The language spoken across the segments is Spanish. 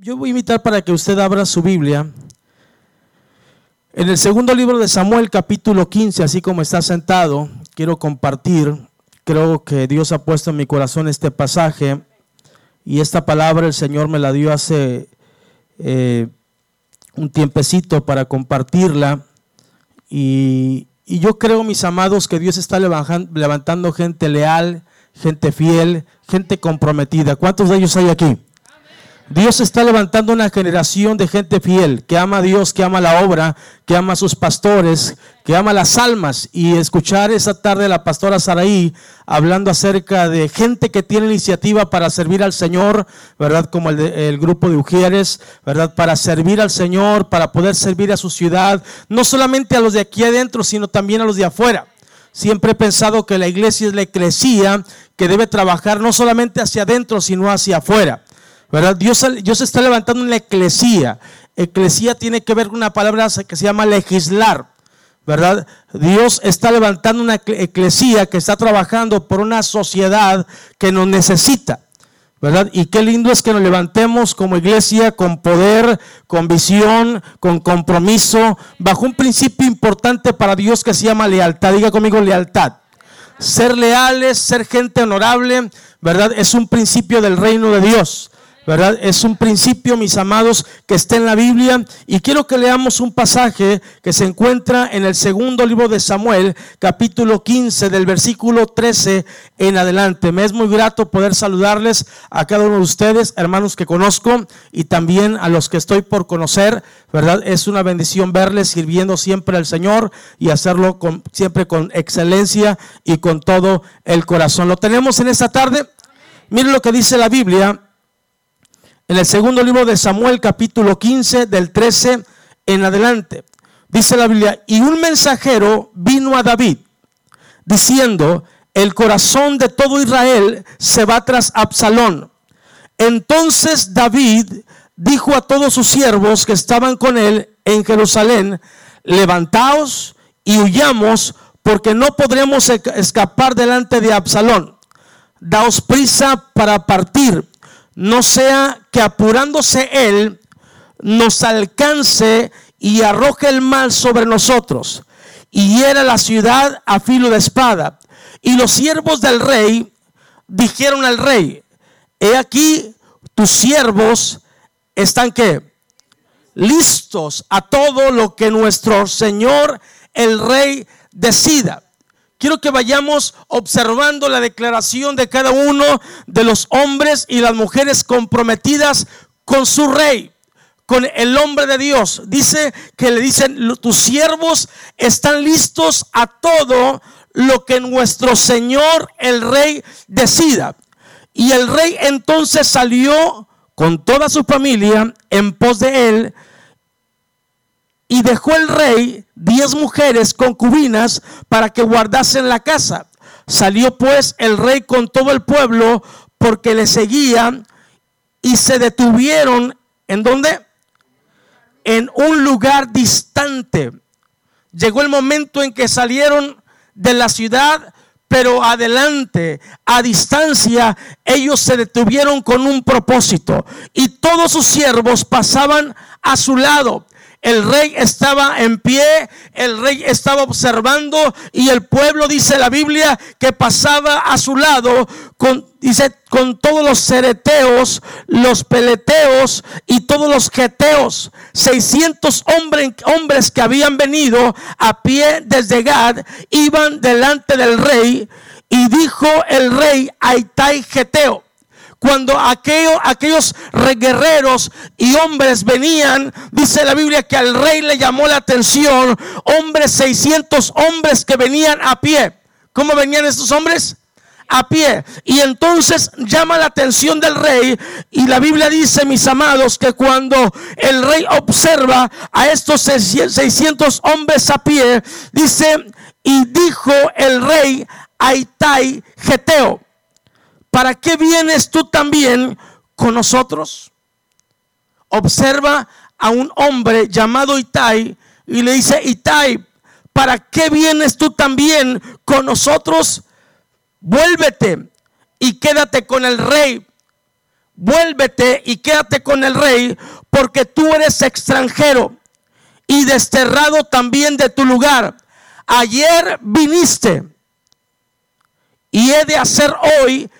Yo voy a invitar para que usted abra su Biblia. En el segundo libro de Samuel, capítulo 15, así como está sentado, quiero compartir, creo que Dios ha puesto en mi corazón este pasaje y esta palabra el Señor me la dio hace eh, un tiempecito para compartirla. Y, y yo creo, mis amados, que Dios está levantando gente leal, gente fiel, gente comprometida. ¿Cuántos de ellos hay aquí? Dios está levantando una generación de gente fiel, que ama a Dios, que ama la obra, que ama a sus pastores, que ama las almas. Y escuchar esa tarde a la pastora Saraí hablando acerca de gente que tiene iniciativa para servir al Señor, ¿verdad? Como el, el grupo de Ujieres, ¿verdad? Para servir al Señor, para poder servir a su ciudad, no solamente a los de aquí adentro, sino también a los de afuera. Siempre he pensado que la iglesia es la eclesía que debe trabajar no solamente hacia adentro, sino hacia afuera. ¿Verdad? Dios, Dios está levantando una eclesía. Eclesía tiene que ver con una palabra que se llama legislar, ¿verdad? Dios está levantando una eclesía que está trabajando por una sociedad que nos necesita. ¿verdad? Y qué lindo es que nos levantemos como iglesia con poder, con visión, con compromiso, bajo un principio importante para Dios que se llama lealtad. Diga conmigo lealtad. Ser leales, ser gente honorable, ¿verdad? Es un principio del reino de Dios. ¿Verdad? Es un principio, mis amados, que está en la Biblia. Y quiero que leamos un pasaje que se encuentra en el segundo libro de Samuel, capítulo 15, del versículo 13 en adelante. Me es muy grato poder saludarles a cada uno de ustedes, hermanos que conozco, y también a los que estoy por conocer, ¿verdad? Es una bendición verles sirviendo siempre al Señor y hacerlo con, siempre con excelencia y con todo el corazón. Lo tenemos en esta tarde. Miren lo que dice la Biblia en el segundo libro de Samuel capítulo 15 del 13 en adelante. Dice la Biblia, y un mensajero vino a David diciendo, el corazón de todo Israel se va tras Absalón. Entonces David dijo a todos sus siervos que estaban con él en Jerusalén, levantaos y huyamos porque no podremos escapar delante de Absalón. Daos prisa para partir no sea que apurándose Él nos alcance y arroje el mal sobre nosotros y hiera la ciudad a filo de espada. Y los siervos del rey dijeron al rey, he aquí tus siervos están que listos a todo lo que nuestro Señor el rey decida. Quiero que vayamos observando la declaración de cada uno de los hombres y las mujeres comprometidas con su rey, con el hombre de Dios. Dice que le dicen, tus siervos están listos a todo lo que nuestro Señor el rey decida. Y el rey entonces salió con toda su familia en pos de él y dejó el rey diez mujeres concubinas para que guardasen la casa. Salió pues el rey con todo el pueblo porque le seguían y se detuvieron. ¿En dónde? En un lugar distante. Llegó el momento en que salieron de la ciudad, pero adelante, a distancia, ellos se detuvieron con un propósito. Y todos sus siervos pasaban a su lado el rey estaba en pie, el rey estaba observando y el pueblo, dice la Biblia, que pasaba a su lado con, dice, con todos los cereteos, los peleteos y todos los geteos. 600 hombres, hombres que habían venido a pie desde Gad iban delante del rey y dijo el rey a Itai Geteo cuando aquellos guerreros y hombres venían, dice la Biblia que al rey le llamó la atención, hombres, 600 hombres que venían a pie. ¿Cómo venían estos hombres? a pie. Y entonces llama la atención del rey y la Biblia dice, mis amados, que cuando el rey observa a estos 600 hombres a pie, dice, y dijo el rey a Itai Geteo, ¿para qué vienes tú también con nosotros? Observa a un hombre llamado Itai y le dice, Itai, ¿para qué vienes tú también con nosotros? Vuélvete y quédate con el rey. vuélvete y quédate con el rey, porque tú eres extranjero y desterrado también de tu lugar. Ayer viniste y he de hacer hoy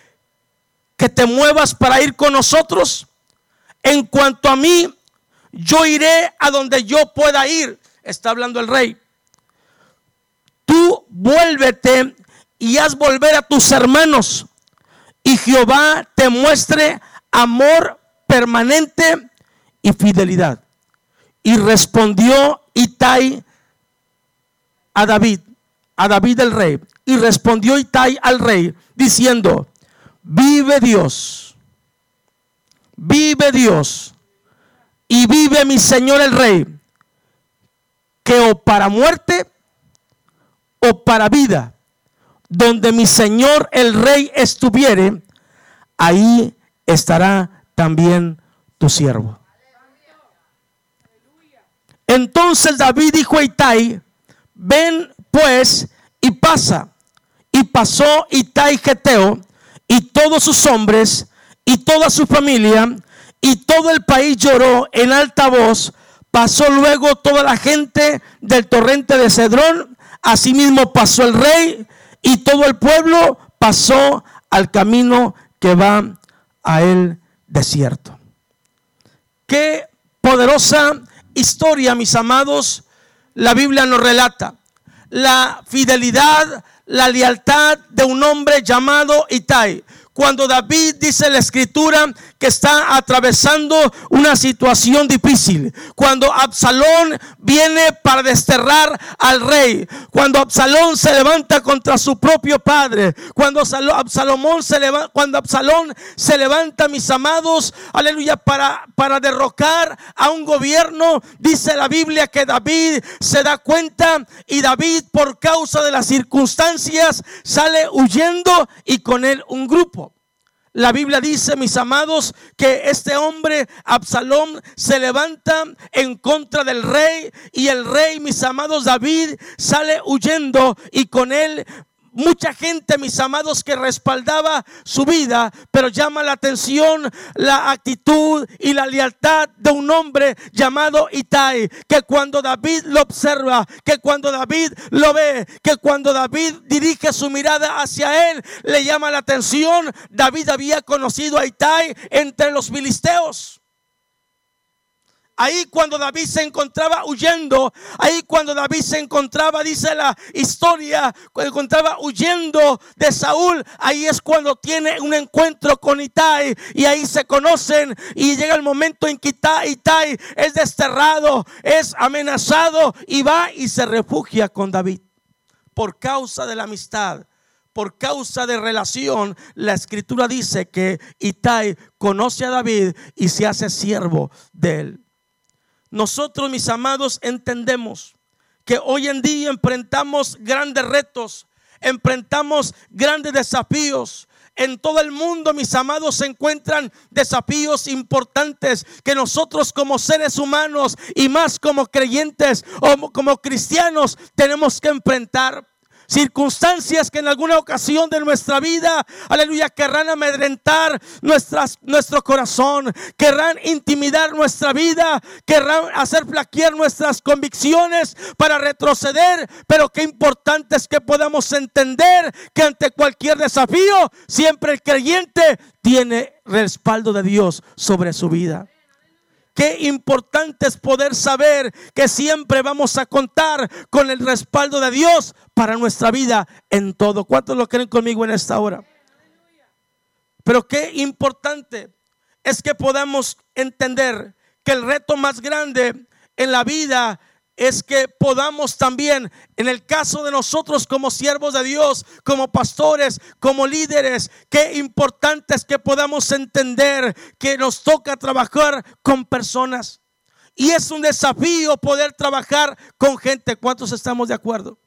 que te muevas para ir con nosotros. En cuanto a mí, yo iré a donde yo pueda ir. Está hablando el rey. Tú vuélvete y haz volver a tus hermanos. Y Jehová te muestre amor permanente y fidelidad. Y respondió Itai a David, a David el rey. Y respondió Itai al rey diciendo, vive Dios, vive Dios y vive mi Señor el rey, que o para muerte o para vida, donde mi Señor el rey estuviere, ahí estará también tu siervo. Entonces David dijo a Itai, ven pues y pasa. Y pasó Itai Geteo y todos sus hombres y toda su familia y todo el país lloró en alta voz. Pasó luego toda la gente del torrente de Cedrón. Asimismo pasó el rey y todo el pueblo pasó al camino que va a el desierto. Qué poderosa historia, mis amados, la Biblia nos relata. La fidelidad, la lealtad de un hombre llamado Itai. Cuando David dice la escritura que está atravesando una situación difícil. Cuando Absalón viene para desterrar al rey. Cuando Absalón se levanta contra su propio padre. Cuando Absalomón se levanta, cuando Absalón se levanta, mis amados, aleluya, para, para derrocar a un gobierno. Dice la Biblia que David se da cuenta y David por causa de las circunstancias sale huyendo y con él un grupo. La Biblia dice, mis amados, que este hombre, Absalón, se levanta en contra del rey y el rey, mis amados, David, sale huyendo y con él mucha gente, mis amados, que respaldaba su vida, pero llama la atención la actitud y la lealtad de un hombre llamado Itai, que cuando David lo observa, que cuando David lo ve, que cuando David dirige su mirada hacia él, le llama la atención. David había conocido a Itai entre los filisteos. Ahí cuando David se encontraba huyendo, ahí cuando David se encontraba, dice la historia, cuando encontraba huyendo de Saúl, ahí es cuando tiene un encuentro con Itai y ahí se conocen y llega el momento en que Itai, es desterrado, es amenazado y va y se refugia con David por causa de la amistad por causa de relación, la escritura dice que Itai conoce a David y se hace siervo de él. Nosotros, mis amados, entendemos que hoy en día enfrentamos grandes retos, enfrentamos grandes desafíos. En todo el mundo, mis amados, se encuentran desafíos importantes que nosotros como seres humanos y más como creyentes o como cristianos tenemos que enfrentar circunstancias que en alguna ocasión de nuestra vida, aleluya, querrán amedrentar nuestras, nuestro corazón, querrán intimidar nuestra vida, querrán hacer flaquear nuestras convicciones para retroceder, pero qué importante es que podamos entender que ante cualquier desafío, siempre el creyente tiene respaldo de Dios sobre su vida. Qué importante es poder saber que siempre vamos a contar con el respaldo de Dios para nuestra vida en todo. ¿Cuántos lo creen conmigo en esta hora? Pero qué importante es que podamos entender que el reto más grande en la vida es que podamos también, en el caso de nosotros como siervos de Dios, como pastores, como líderes, qué importante es que podamos entender que nos toca trabajar con personas. Y es un desafío poder trabajar con gente. ¿Cuántos estamos de acuerdo?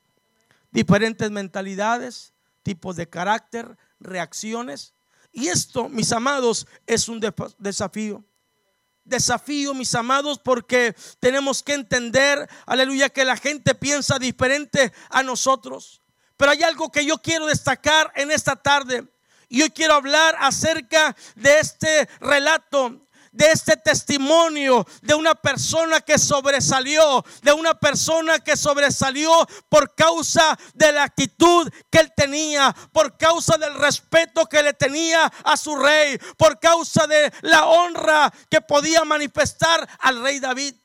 Diferentes mentalidades, tipos de carácter, reacciones. Y esto, mis amados, es un desafío desafío, mis amados, porque tenemos que entender, aleluya, que la gente piensa diferente a nosotros. Pero hay algo que yo quiero destacar en esta tarde. Y hoy quiero hablar acerca de este relato de este testimonio de una persona que sobresalió, de una persona que sobresalió por causa de la actitud que él tenía, por causa del respeto que le tenía a su rey, por causa de la honra que podía manifestar al rey David.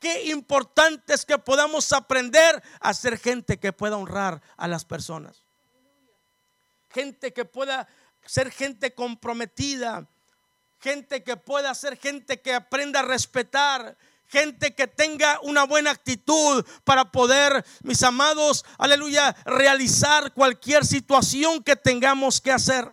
Qué importante es que podamos aprender a ser gente que pueda honrar a las personas. Gente que pueda ser gente comprometida, gente que pueda ser gente que aprenda a respetar, gente que tenga una buena actitud para poder, mis amados, aleluya, realizar cualquier situación que tengamos que hacer.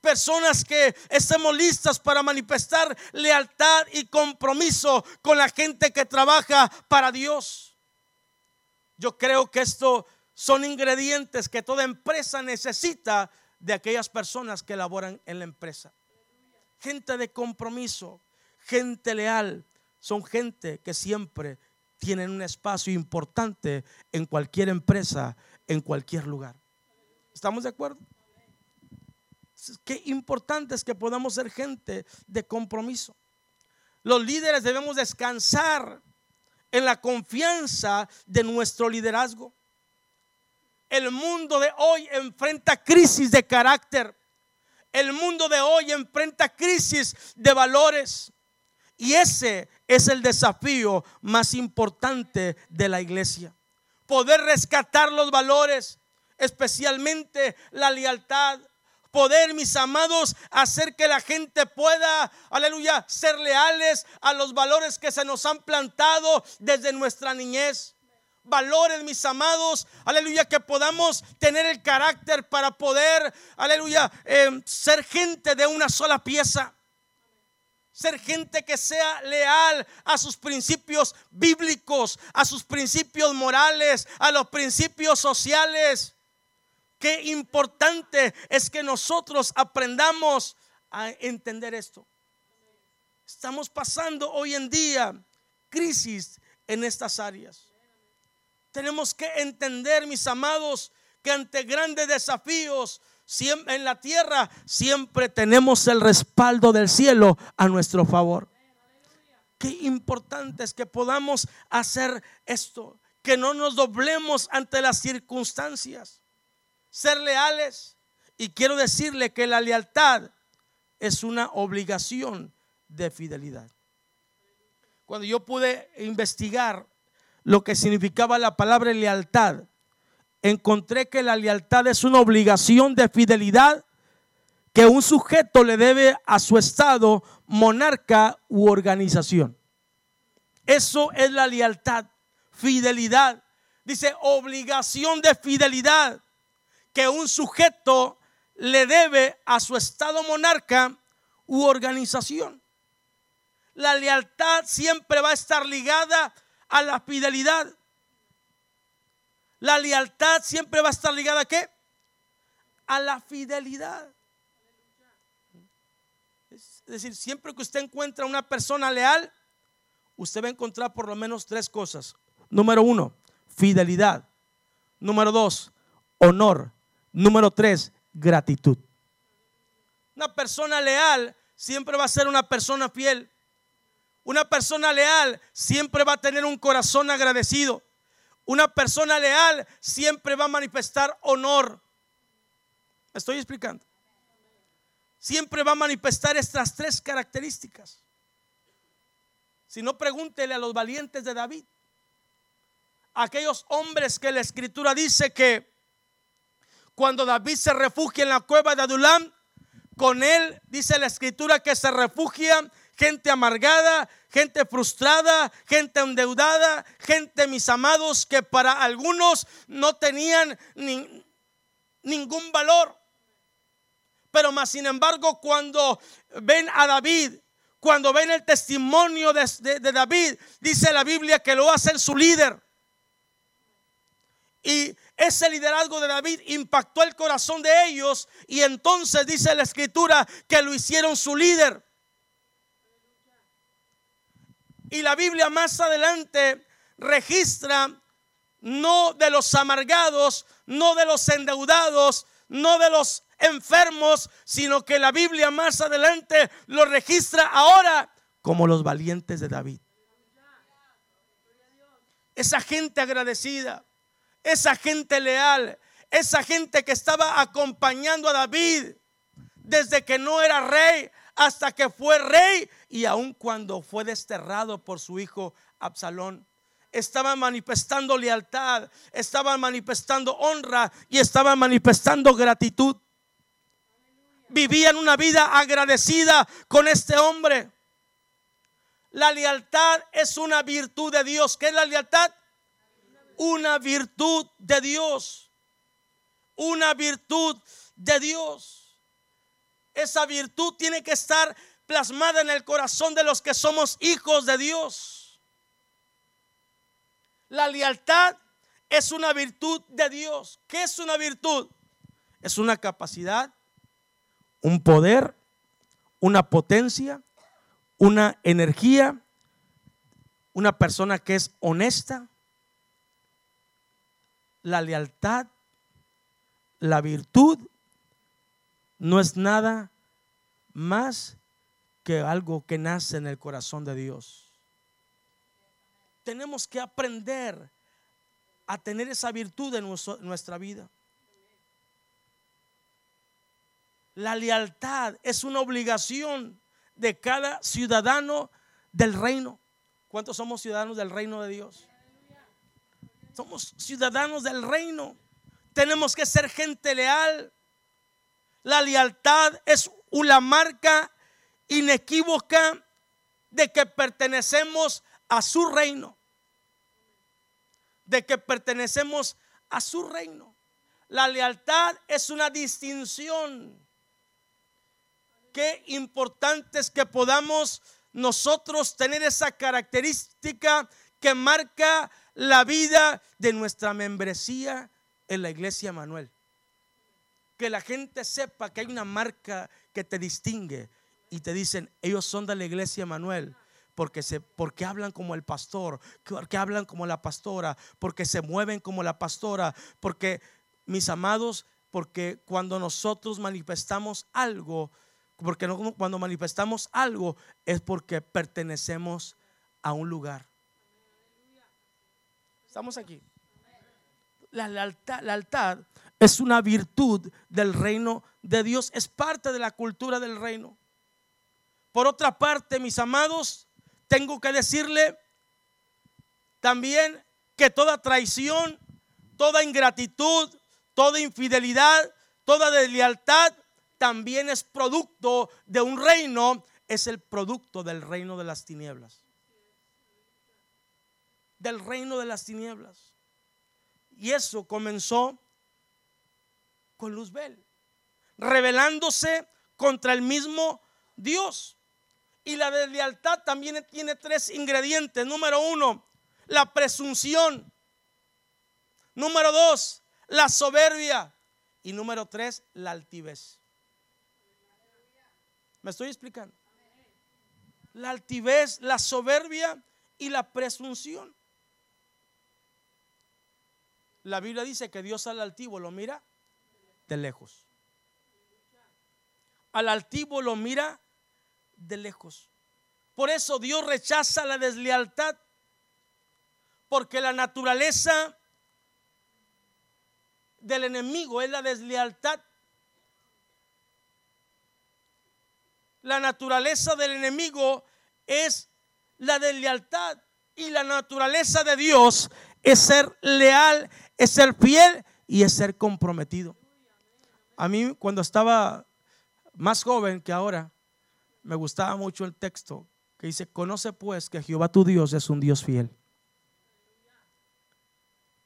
Personas que estemos listas para manifestar lealtad y compromiso con la gente que trabaja para Dios. Yo creo que esto son ingredientes que toda empresa necesita de aquellas personas que laboran en la empresa gente de compromiso, gente leal, son gente que siempre tienen un espacio importante en cualquier empresa, en cualquier lugar. ¿Estamos de acuerdo? Qué importante es que podamos ser gente de compromiso. Los líderes debemos descansar en la confianza de nuestro liderazgo. El mundo de hoy enfrenta crisis de carácter. El mundo de hoy enfrenta crisis de valores. Y ese es el desafío más importante de la iglesia. Poder rescatar los valores, especialmente la lealtad. Poder, mis amados, hacer que la gente pueda, aleluya, ser leales a los valores que se nos han plantado desde nuestra niñez valores, mis amados, aleluya, que podamos tener el carácter para poder, aleluya, eh, ser gente de una sola pieza. Ser gente que sea leal a sus principios bíblicos, a sus principios morales, a los principios sociales. Qué importante es que nosotros aprendamos a entender esto. Estamos pasando hoy en día crisis en estas áreas. Tenemos que entender, mis amados, que ante grandes desafíos en la tierra siempre tenemos el respaldo del cielo a nuestro favor. Qué importante es que podamos hacer esto, que no nos doblemos ante las circunstancias, ser leales. Y quiero decirle que la lealtad es una obligación de fidelidad. Cuando yo pude investigar lo que significaba la palabra lealtad, encontré que la lealtad es una obligación de fidelidad que un sujeto le debe a su estado, monarca u organización. Eso es la lealtad, fidelidad. Dice obligación de fidelidad que un sujeto le debe a su estado monarca u organización. La lealtad siempre va a estar ligada a la fidelidad. La lealtad siempre va a estar ligada a qué? A la fidelidad. Es decir, siempre que usted encuentra una persona leal, usted va a encontrar por lo menos tres cosas. Número uno, fidelidad. Número dos, honor. Número tres, gratitud. Una persona leal siempre va a ser una persona fiel. Una persona leal siempre va a tener un corazón agradecido. Una persona leal siempre va a manifestar honor. ¿Me estoy explicando? Siempre va a manifestar estas tres características. Si no, pregúntele a los valientes de David. Aquellos hombres que la escritura dice que cuando David se refugia en la cueva de Adulam, con él dice la escritura que se refugia gente amargada, gente frustrada, gente endeudada, gente, mis amados, que para algunos no tenían ningún valor. Pero más sin embargo, cuando ven a David, cuando ven el testimonio de, David, dice la Biblia que lo hacer su líder. Y ese liderazgo de David impactó el corazón de ellos y entonces dice la escritura que lo hicieron su líder. Y la Biblia más adelante registra no de los amargados, no de los endeudados, no de los enfermos, sino que la Biblia más adelante lo registra ahora como los valientes de David. Esa gente agradecida, esa gente leal, esa gente que estaba acompañando a David desde que no era rey hasta que fue rey y aun cuando fue desterrado por su hijo Absalón. Estaban manifestando lealtad, estaban manifestando honra y estaban manifestando gratitud. Vivían una vida agradecida con este hombre. La lealtad es una virtud de Dios. ¿Qué es la lealtad? Una virtud de Dios. Una virtud de Dios. Esa virtud tiene que estar plasmada en el corazón de los que somos hijos de Dios. La lealtad es una virtud de Dios. ¿Qué es una virtud? Es una capacidad, un poder, una potencia, una energía, una persona que es honesta. La lealtad, la virtud, no es nada más que algo que nace en el corazón de Dios. Tenemos que aprender a tener esa virtud en nuestra vida. La lealtad es una obligación de cada ciudadano del reino. ¿Cuántos somos ciudadanos del reino de Dios? Somos ciudadanos del reino. Tenemos que ser gente leal. La lealtad es una marca inequívoca de que pertenecemos a su reino. De que pertenecemos a su reino. La lealtad es una distinción. Qué importante es que podamos nosotros tener esa característica que marca la vida de nuestra membresía en la iglesia Manuel. Que la gente sepa que hay una marca que te distingue, y te dicen, ellos son de la iglesia Manuel. Porque, se, porque hablan como el pastor, porque hablan como la pastora, porque se mueven como la pastora, porque, mis amados, porque cuando nosotros manifestamos algo, porque no, cuando manifestamos algo es porque pertenecemos a un lugar. Estamos aquí. La lealtad, la lealtad es una virtud del reino de Dios, es parte de la cultura del reino. Por otra parte, mis amados, tengo que decirle también que toda traición, toda ingratitud, toda infidelidad, toda deslealtad también es producto de un reino, es el producto del reino de las tinieblas. Del reino de las tinieblas. Y eso comenzó con Luzbel, rebelándose contra el mismo Dios. Y la deslealtad también tiene tres ingredientes. Número uno, la presunción. Número dos, la soberbia. Y número tres, la altivez. ¿Me estoy explicando? La altivez, la soberbia y la presunción. La Biblia dice que Dios al altivo lo mira de lejos. Al altivo lo mira de lejos. Por eso Dios rechaza la deslealtad, porque la naturaleza del enemigo es la deslealtad. La naturaleza del enemigo es la deslealtad y la naturaleza de Dios es ser leal, es ser fiel y es ser comprometido. A mí cuando estaba más joven que ahora, me gustaba mucho el texto que dice, conoce pues que Jehová tu Dios es un Dios fiel.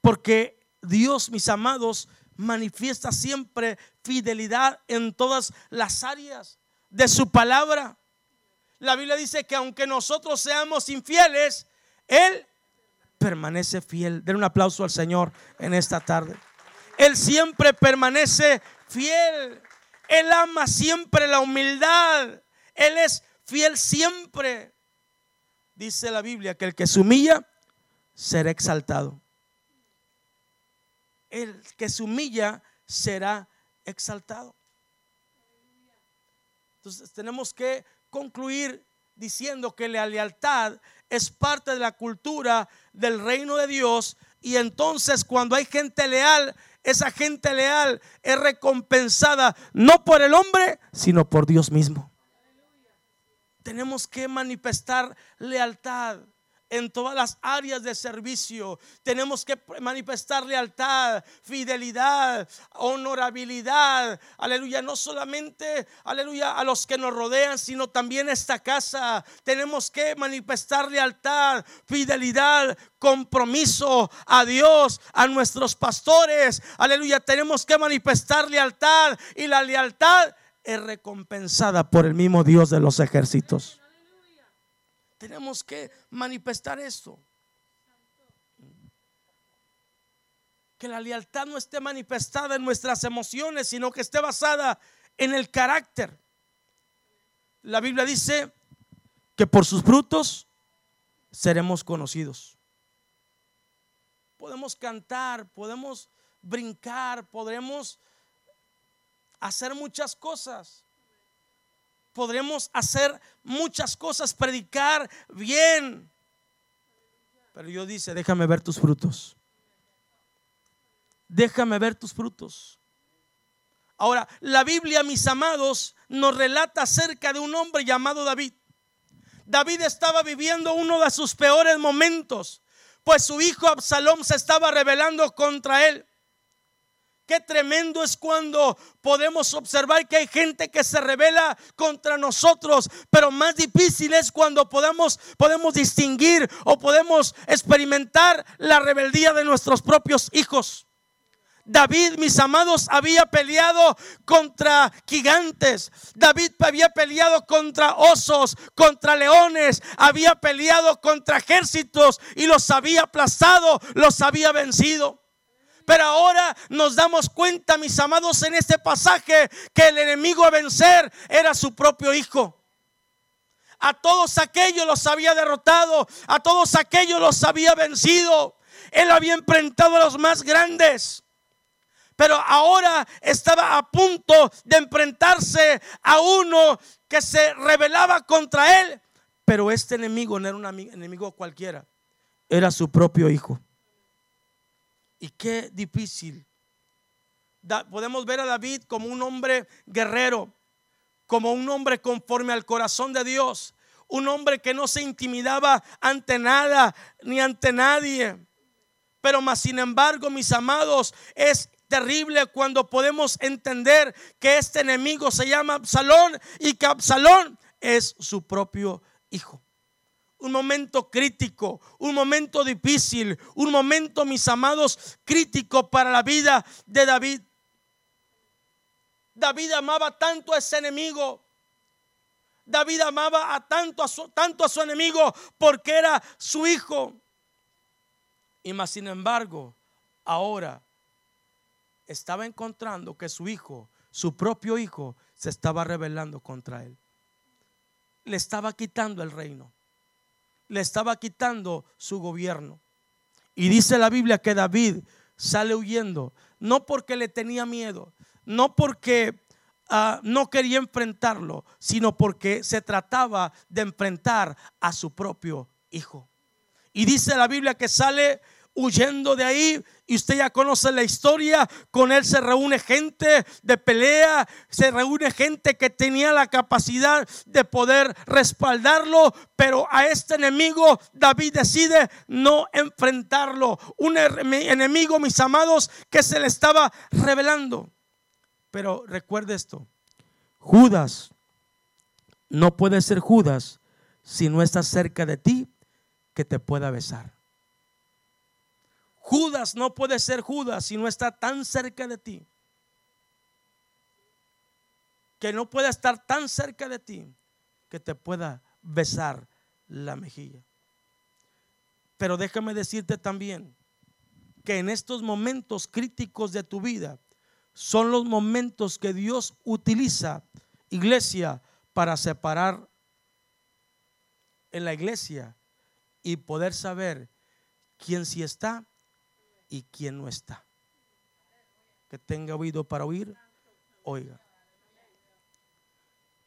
Porque Dios, mis amados, manifiesta siempre fidelidad en todas las áreas de su palabra. La Biblia dice que aunque nosotros seamos infieles, Él permanece fiel. Den un aplauso al Señor en esta tarde. Él siempre permanece fiel. Él ama siempre la humildad. Él es fiel siempre. Dice la Biblia que el que se humilla será exaltado. El que se humilla será exaltado. Entonces tenemos que concluir diciendo que la lealtad es parte de la cultura del reino de Dios y entonces cuando hay gente leal, esa gente leal es recompensada no por el hombre, sino por Dios mismo. Tenemos que manifestar lealtad en todas las áreas de servicio. Tenemos que manifestar lealtad, fidelidad, honorabilidad. Aleluya, no solamente, aleluya, a los que nos rodean, sino también esta casa. Tenemos que manifestar lealtad, fidelidad, compromiso a Dios, a nuestros pastores. Aleluya, tenemos que manifestar lealtad y la lealtad es recompensada por el mismo Dios de los ejércitos. Tenemos que manifestar esto. Que la lealtad no esté manifestada en nuestras emociones, sino que esté basada en el carácter. La Biblia dice que por sus frutos seremos conocidos. Podemos cantar, podemos brincar, podremos hacer muchas cosas podremos hacer muchas cosas, predicar bien. Pero Dios dice, déjame ver tus frutos. Déjame ver tus frutos. Ahora, la Biblia, mis amados, nos relata acerca de un hombre llamado David. David estaba viviendo uno de sus peores momentos, pues su hijo Absalom se estaba rebelando contra él. Qué tremendo es cuando podemos observar que hay gente que se revela contra nosotros, pero más difícil es cuando podemos, podemos distinguir o podemos experimentar la rebeldía de nuestros propios hijos. David, mis amados, había peleado contra gigantes. David había peleado contra osos, contra leones. Había peleado contra ejércitos y los había aplastado, los había vencido. Pero ahora nos damos cuenta, mis amados, en este pasaje que el enemigo a vencer era su propio hijo. A todos aquellos los había derrotado, a todos aquellos los había vencido. Él había enfrentado a los más grandes. Pero ahora estaba a punto de enfrentarse a uno que se rebelaba contra él. Pero este enemigo no era un enemigo cualquiera, era su propio hijo. Y qué difícil. podemos ver a David como un hombre guerrero, como un hombre conforme al corazón de Dios, un hombre que no se intimidaba ante nada ni ante nadie. Pero más sin embargo, mis amados, es terrible cuando podemos entender que este enemigo se llama Absalón y que Absalón es su propio hijo un momento crítico, un momento difícil, un momento, mis amados, crítico para la vida de David. David amaba tanto a ese enemigo. David amaba a tanto a su, tanto a su enemigo porque era su hijo. Y más sin embargo, ahora estaba encontrando que su hijo, su propio hijo, se estaba rebelando contra él. Le estaba quitando el reino le estaba quitando su gobierno. Y dice la Biblia que David sale huyendo, no porque le tenía miedo, no porque ah, no quería enfrentarlo, sino porque se trataba de enfrentar a su propio hijo. Y dice la Biblia que sale huyendo de ahí. Y usted ya conoce la historia. Con él se reúne gente de pelea, se reúne gente que tenía la capacidad de poder respaldarlo. Pero a este enemigo David decide no enfrentarlo. Un enemigo, mis amados, que se le estaba revelando. Pero recuerde esto. Judas no puede ser Judas si no está cerca de ti que te pueda besar. Judas no puede ser Judas si no está tan cerca de ti. Que no pueda estar tan cerca de ti que te pueda besar la mejilla. Pero déjame decirte también que en estos momentos críticos de tu vida son los momentos que Dios utiliza, iglesia, para separar en la iglesia y poder saber quién sí está y quien no está. Que tenga oído para oír, oiga.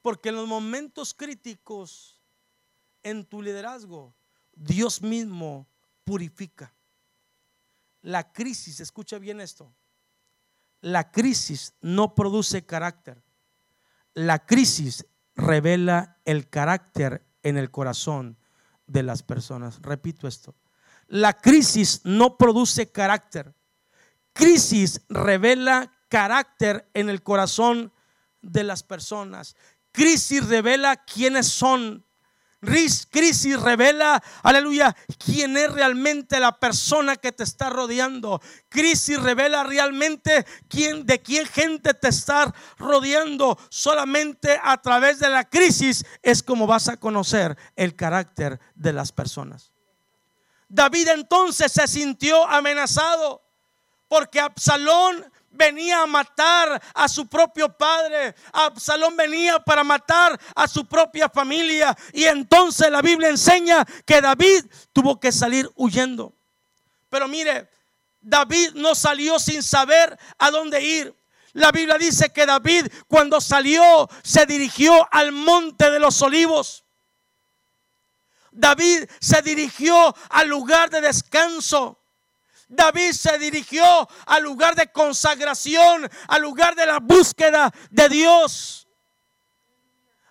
Porque en los momentos críticos en tu liderazgo, Dios mismo purifica. La crisis, escucha bien esto, la crisis no produce carácter. La crisis revela el carácter en el corazón de las personas. Repito esto. La crisis no produce carácter. Crisis revela carácter en el corazón de las personas. Crisis revela quiénes son Crisis revela, aleluya, quién es realmente la persona que te está rodeando. Crisis revela realmente quién, de quién gente te está rodeando. Solamente a través de la crisis es como vas a conocer el carácter de las personas. David entonces se sintió amenazado porque Absalón venía a matar a su propio padre. Absalón venía para matar a su propia familia. Y entonces la Biblia enseña que David tuvo que salir huyendo. Pero mire, David no salió sin saber a dónde ir. La Biblia dice que David cuando salió se dirigió al monte de los olivos. David se dirigió al lugar de descanso. David se dirigió al lugar de consagración, al lugar de la búsqueda de Dios.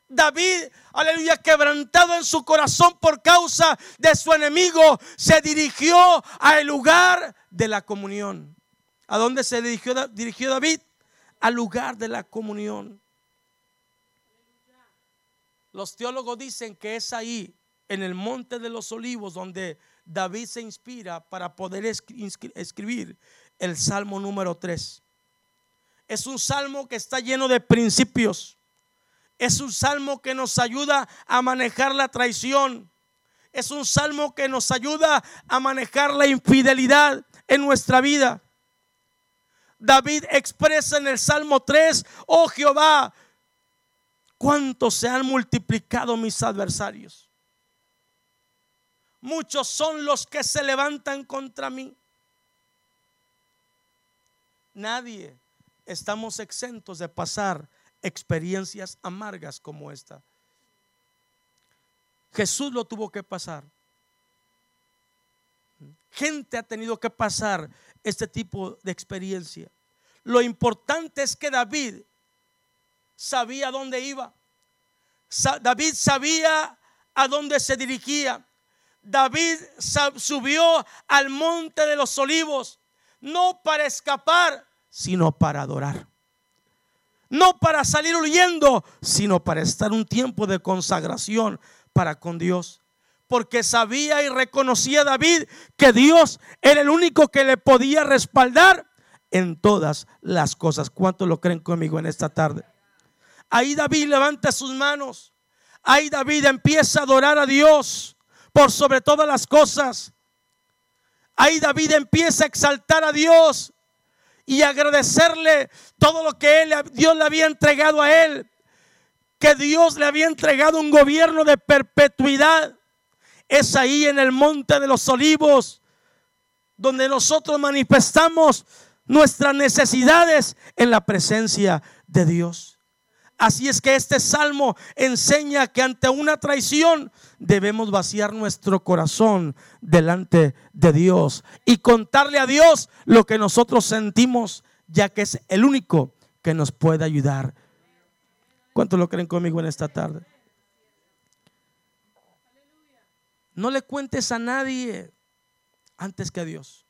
David, aleluya, quebrantado en su corazón por causa de su enemigo, se dirigió al lugar de la comunión. ¿A dónde se dirigió, dirigió David? Al lugar de la comunión. Los teólogos dicen que es ahí, en el monte de los olivos, donde David se inspira para poder escribir el Salmo número 3. Es un salmo que está lleno de principios. Es un salmo que nos ayuda a manejar la traición. Es un salmo que nos ayuda a manejar la infidelidad en nuestra vida. David expresa en el Salmo 3, oh Jehová, cuánto se han multiplicado mis adversarios. Muchos son los que se levantan contra mí. Nadie estamos exentos de pasar experiencias amargas como esta. Jesús lo tuvo que pasar. Gente ha tenido que pasar este tipo de experiencia. Lo importante es que David sabía dónde iba. David sabía a dónde se dirigía. David subió al monte de los olivos, no para escapar, sino para adorar. No para salir huyendo, sino para estar un tiempo de consagración para con Dios. Porque sabía y reconocía David que Dios era el único que le podía respaldar en todas las cosas. ¿Cuántos lo creen conmigo en esta tarde? Ahí David levanta sus manos. Ahí David empieza a adorar a Dios por sobre todas las cosas. Ahí David empieza a exaltar a Dios y agradecerle todo lo que Dios le había entregado a él. Que Dios le había entregado un gobierno de perpetuidad. Es ahí en el monte de los olivos donde nosotros manifestamos nuestras necesidades en la presencia de Dios. Así es que este salmo enseña que ante una traición debemos vaciar nuestro corazón delante de Dios y contarle a Dios lo que nosotros sentimos, ya que es el único que nos puede ayudar. ¿Cuántos lo creen conmigo en esta tarde? No le cuentes a nadie antes que a Dios.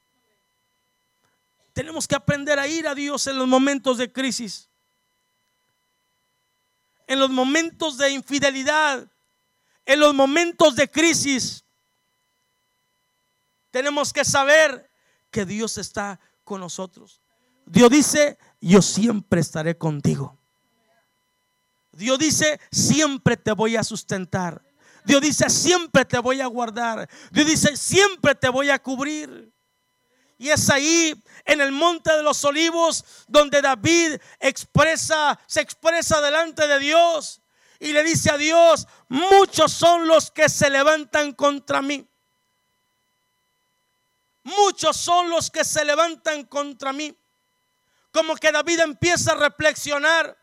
Tenemos que aprender a ir a Dios en los momentos de crisis en los momentos de infidelidad, en los momentos de crisis, tenemos que saber que Dios está con nosotros. Dios dice, yo siempre estaré contigo. Dios dice, siempre te voy a sustentar. Dios dice, siempre te voy a guardar. Dios dice, siempre te voy a cubrir. Y es ahí en el monte de los olivos donde David expresa, se expresa delante de Dios y le dice a Dios, muchos son los que se levantan contra mí. Muchos son los que se levantan contra mí. Como que David empieza a reflexionar.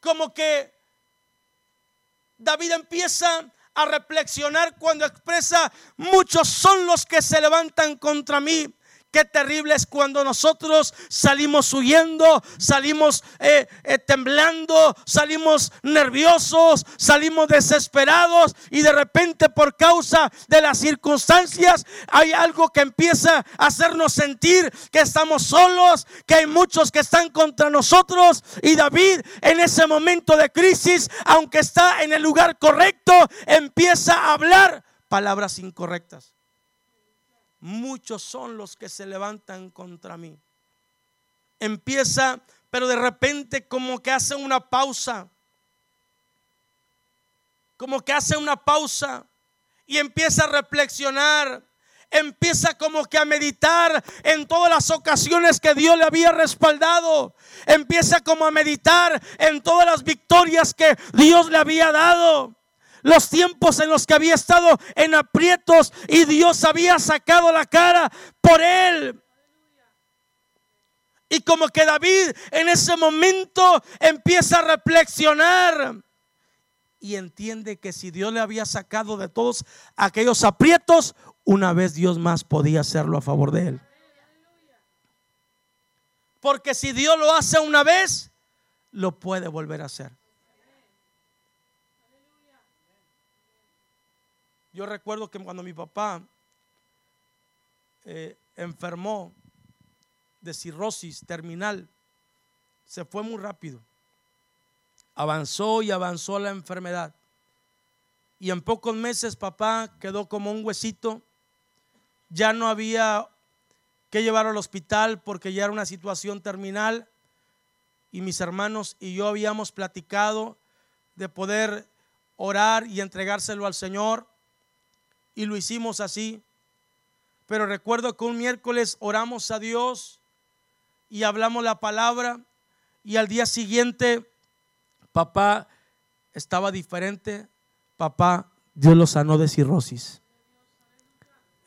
como que David empieza a reflexionar cuando expresa, muchos son los que se levantan contra mí Qué terrible es cuando nosotros salimos huyendo, salimos eh, eh, temblando, salimos nerviosos, salimos desesperados y de repente por causa de las circunstancias hay algo que empieza a hacernos sentir que estamos solos, que hay muchos que están contra nosotros. Y David en ese momento de crisis, aunque está en el lugar correcto, empieza a hablar palabras incorrectas muchos son los que se levantan contra mí. Empieza, pero de repente como que hace una pausa. Como que hace una pausa y empieza a reflexionar. Empieza como que a meditar en todas las ocasiones que Dios le había respaldado. Empieza como a meditar en todas las victorias que Dios le había dado los tiempos en los que había estado en aprietos y Dios había sacado la cara por él. Y como que David en ese momento empieza a reflexionar y entiende que si Dios le había sacado de todos aquellos aprietos, una vez Dios más podía hacerlo a favor de él. Porque si Dios lo hace una vez, lo puede volver a hacer. Yo recuerdo que cuando mi papá eh, enfermó de cirrosis terminal, se fue muy rápido. Avanzó y avanzó la enfermedad. Y en pocos meses papá quedó como un huesito. Ya no había que llevarlo al hospital porque ya era una situación terminal. Y mis hermanos y yo habíamos platicado de poder orar y entregárselo al Señor y lo hicimos así. Pero recuerdo que un miércoles oramos a Dios y hablamos la palabra y al día siguiente papá estaba diferente. Papá, Dios lo sanó de cirrosis.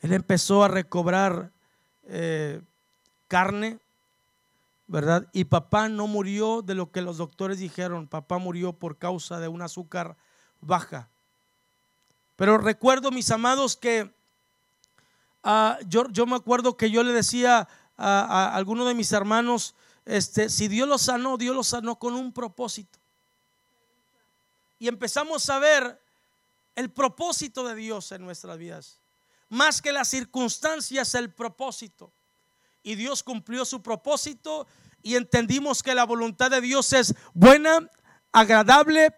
Él empezó a recobrar eh, carne, ¿verdad? Y papá no murió de lo que los doctores dijeron. Papá murió por causa de un azúcar baja. Pero recuerdo, mis amados, que ah, yo, me acuerdo que yo le decía a, a alguno de mis hermanos, este, si Dios lo sanó, Dios lo sanó con un propósito. Y empezamos a ver el propósito de Dios en nuestras vidas. Más que las circunstancias, el propósito. Y Dios cumplió su propósito y entendimos que la voluntad de Dios es buena, agradable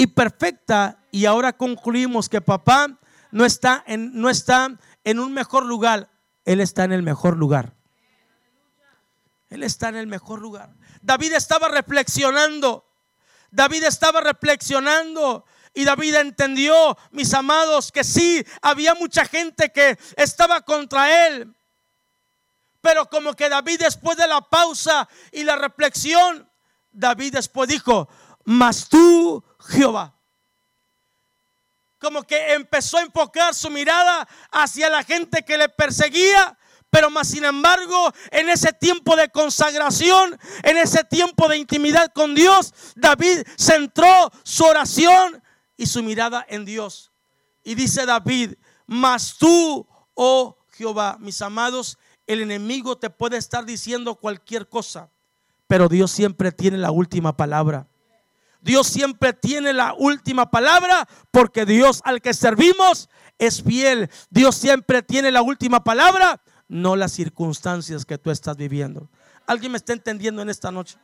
y perfecta. Y ahora concluimos que papá no está en, no está en un mejor lugar, Él está en el mejor lugar. Él está en el mejor lugar. David estaba reflexionando. David estaba reflexionando. Y David entendió, mis amados, que sí, había mucha gente que estaba contra él. Pero como que David después de la pausa y la reflexión, David después dijo, mas tú Jehová. Como que empezó a enfocar su mirada hacia la gente que le perseguía, pero más sin embargo, en ese tiempo de consagración, en ese tiempo de intimidad con Dios, David centró su oración y su mirada en Dios. Y dice David, mas tú, oh Jehová, mis amados, el enemigo te puede estar diciendo cualquier cosa, pero Dios siempre tiene la última palabra. Dios siempre tiene la última palabra porque Dios al que servimos es fiel. Dios siempre tiene la última palabra, no las circunstancias que tú estás viviendo. ¿Alguien me está entendiendo en esta noche?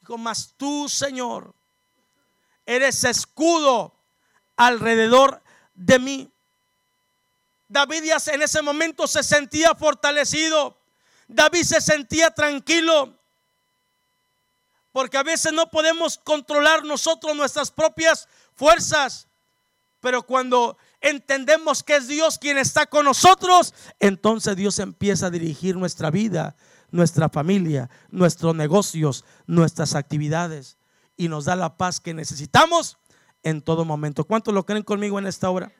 Dijo, mas tú, Señor, eres escudo alrededor de mí. David en ese momento se sentía fortalecido. David se sentía tranquilo. Porque a veces no podemos controlar nosotros nuestras propias fuerzas. Pero cuando entendemos que es Dios quien está con nosotros, entonces Dios empieza a dirigir nuestra vida, nuestra familia, nuestros negocios, nuestras actividades y nos da la paz que necesitamos en todo momento. ¿Cuántos lo creen conmigo en esta hora?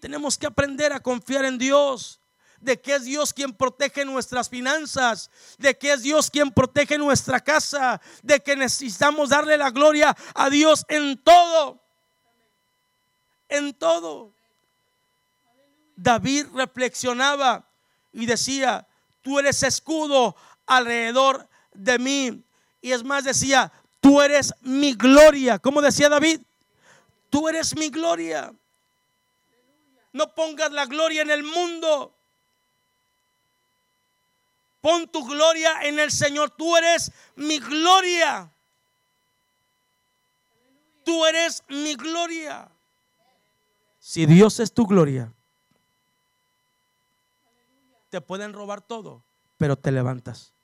Tenemos que aprender a confiar en Dios. De que es Dios quien protege nuestras finanzas, de que es Dios quien protege nuestra casa, de que necesitamos darle la gloria a Dios en todo. En todo. David reflexionaba y decía, tú eres escudo alrededor de mí. Y es más, decía, tú eres mi gloria. ¿Cómo decía David? Tú eres mi gloria. No pongas la gloria en el mundo. Pon tu gloria en el Señor. Tú eres mi gloria. Tú eres mi gloria. Si Dios es tu gloria, te pueden robar todo, pero te levantas.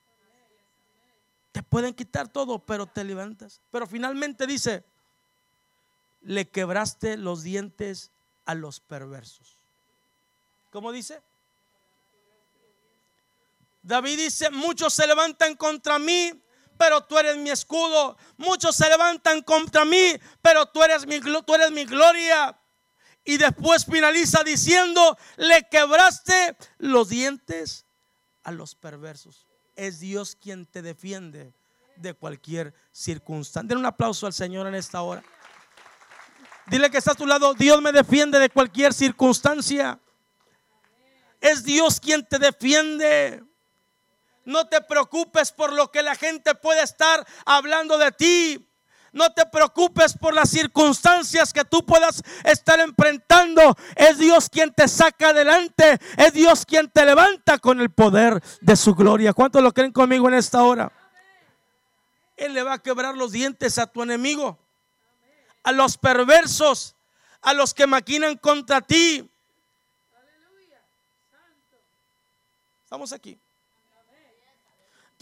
Te pueden quitar todo, pero te levantas. Pero finalmente dice, le quebraste los dientes a los perversos. ¿Cómo dice? David dice, muchos se levantan contra mí, pero tú eres mi escudo. Muchos se levantan contra mí, pero tú eres mi, gloria. Y después finaliza diciendo, le quebraste los dientes a los perversos. Es Dios quien te defiende de cualquier circunstancia. Den un aplauso al Señor en esta hora. Dile que está a tu lado, Dios me defiende de cualquier circunstancia. Es Dios quien te defiende. No te preocupes por lo que la gente puede estar hablando de ti. No te preocupes por las circunstancias que tú puedas estar enfrentando. Es Dios quien te saca adelante. Es Dios quien te levanta con el poder de su gloria. ¿Cuántos lo creen conmigo en esta hora? Él le va a quebrar los dientes a tu enemigo, a los perversos, a los que maquinan contra ti. Estamos aquí.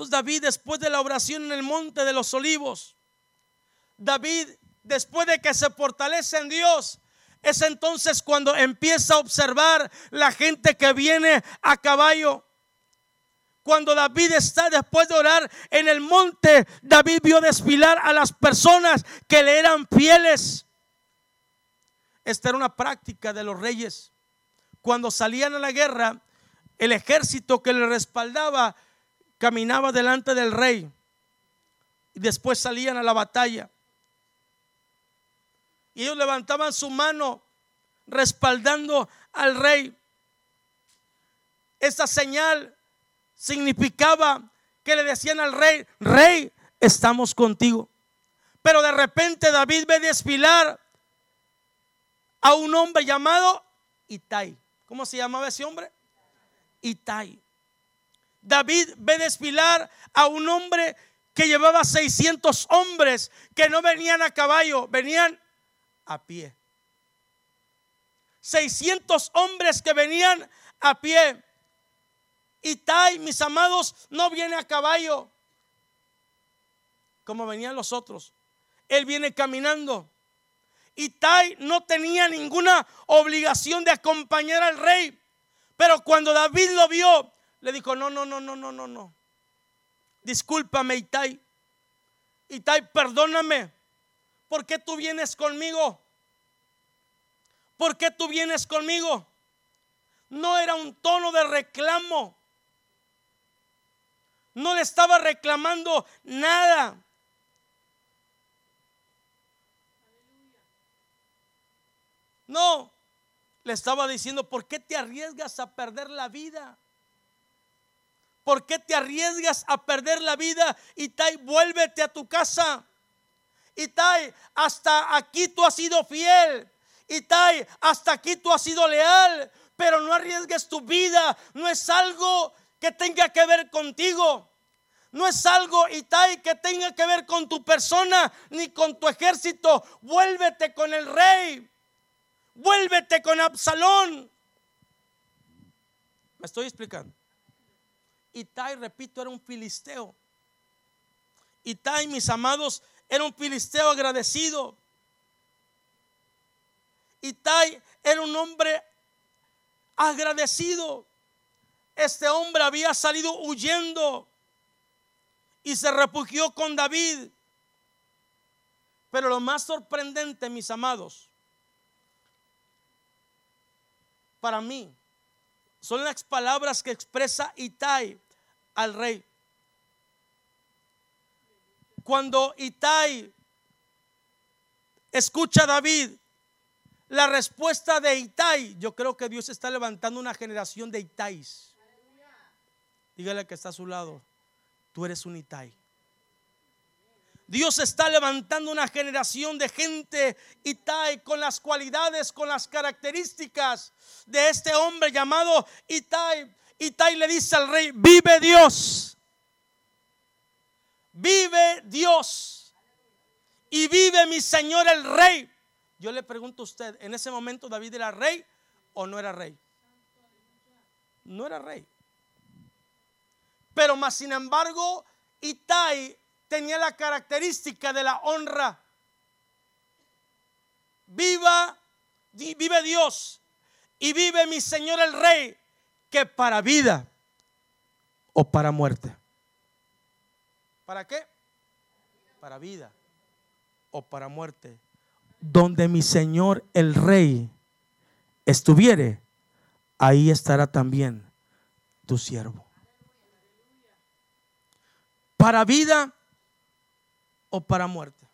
David, después de la oración en el monte de los olivos, David, después de que se fortalece en Dios, es entonces cuando empieza a observar la gente que viene a caballo. Cuando David está después de orar en el monte, David vio desfilar a las personas que le eran fieles. Esta era una práctica de los reyes. Cuando salían a la guerra, el ejército que le respaldaba caminaba delante del rey y después salían a la batalla. Y ellos levantaban su mano respaldando al rey. Esa señal significaba que le decían al rey, rey, estamos contigo. Pero de repente David ve desfilar a un hombre llamado Itai. ¿Cómo se llamaba ese hombre? Itai. David ve desfilar a un hombre que llevaba 600 hombres que no venían a caballo, venían a pie. 600 hombres que venían a pie. Y Tai, mis amados, no viene a caballo como venían los otros. Él viene caminando. Y Tai no tenía ninguna obligación de acompañar al rey. Pero cuando David lo vio, le dijo, no, no, no, no, no, no, no. Discúlpame, Itai. Itai, perdóname. ¿Por qué tú vienes conmigo? ¿Por qué tú vienes conmigo? No era un tono de reclamo. No le estaba reclamando nada. No, le estaba diciendo, ¿por qué te arriesgas a perder la vida? ¿Por qué te arriesgas a perder la vida? Y Tai, vuélvete a tu casa. Y Tai, hasta aquí tú has sido fiel. Y Tai, hasta aquí tú has sido leal. Pero no arriesgues tu vida. No es algo que tenga que ver contigo. No es algo, Itai, que tenga que ver con tu persona ni con tu ejército. Vuélvete con el rey. Vuélvete con Absalón. ¿Me estoy explicando? Itai, repito, era un filisteo. Itai, mis amados, era un filisteo agradecido. Itai era un hombre agradecido. Este hombre había salido huyendo y se refugió con David. Pero lo más sorprendente, mis amados, para mí, son las palabras que expresa Itai al rey. Cuando Itai escucha a David, la respuesta de Itai, yo creo que Dios está levantando una generación de Itais. Dígale que está a su lado, tú eres un Itai. Dios está levantando una generación de gente Itai con las cualidades, con las características de este hombre llamado Itai. Itai le dice al rey, vive Dios. Vive Dios. Y vive mi Señor el rey. Yo le pregunto a usted, ¿en ese momento David era rey o no era rey? No era rey. Pero más sin embargo, Itai tenía la característica de la honra. Viva, vive Dios y vive mi Señor el Rey, que para vida o para muerte. ¿Para qué? Para vida o para muerte. Donde mi Señor el Rey estuviere, ahí estará también tu siervo. Para vida o para muerte.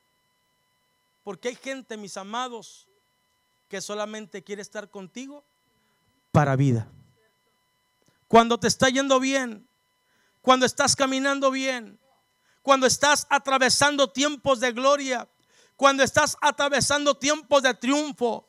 Porque hay gente, mis amados, que solamente quiere estar contigo para vida. Cuando te está yendo bien, cuando estás caminando bien, cuando estás atravesando tiempos de gloria, cuando estás atravesando tiempos de triunfo,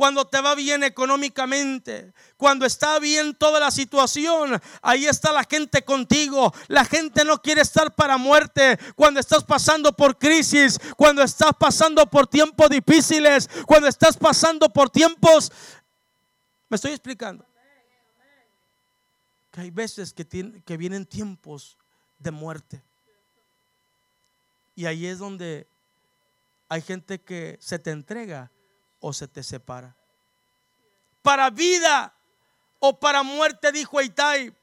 cuando te va bien económicamente, cuando está bien toda la situación, ahí está la gente contigo. La gente no quiere estar para muerte cuando estás pasando por crisis, cuando estás pasando por tiempos difíciles, cuando estás pasando por tiempos... ¿Me estoy explicando? Que hay veces que, que vienen tiempos de muerte. Y ahí es donde hay gente que se te entrega o se te separa. Para vida o para muerte, dijo Itai,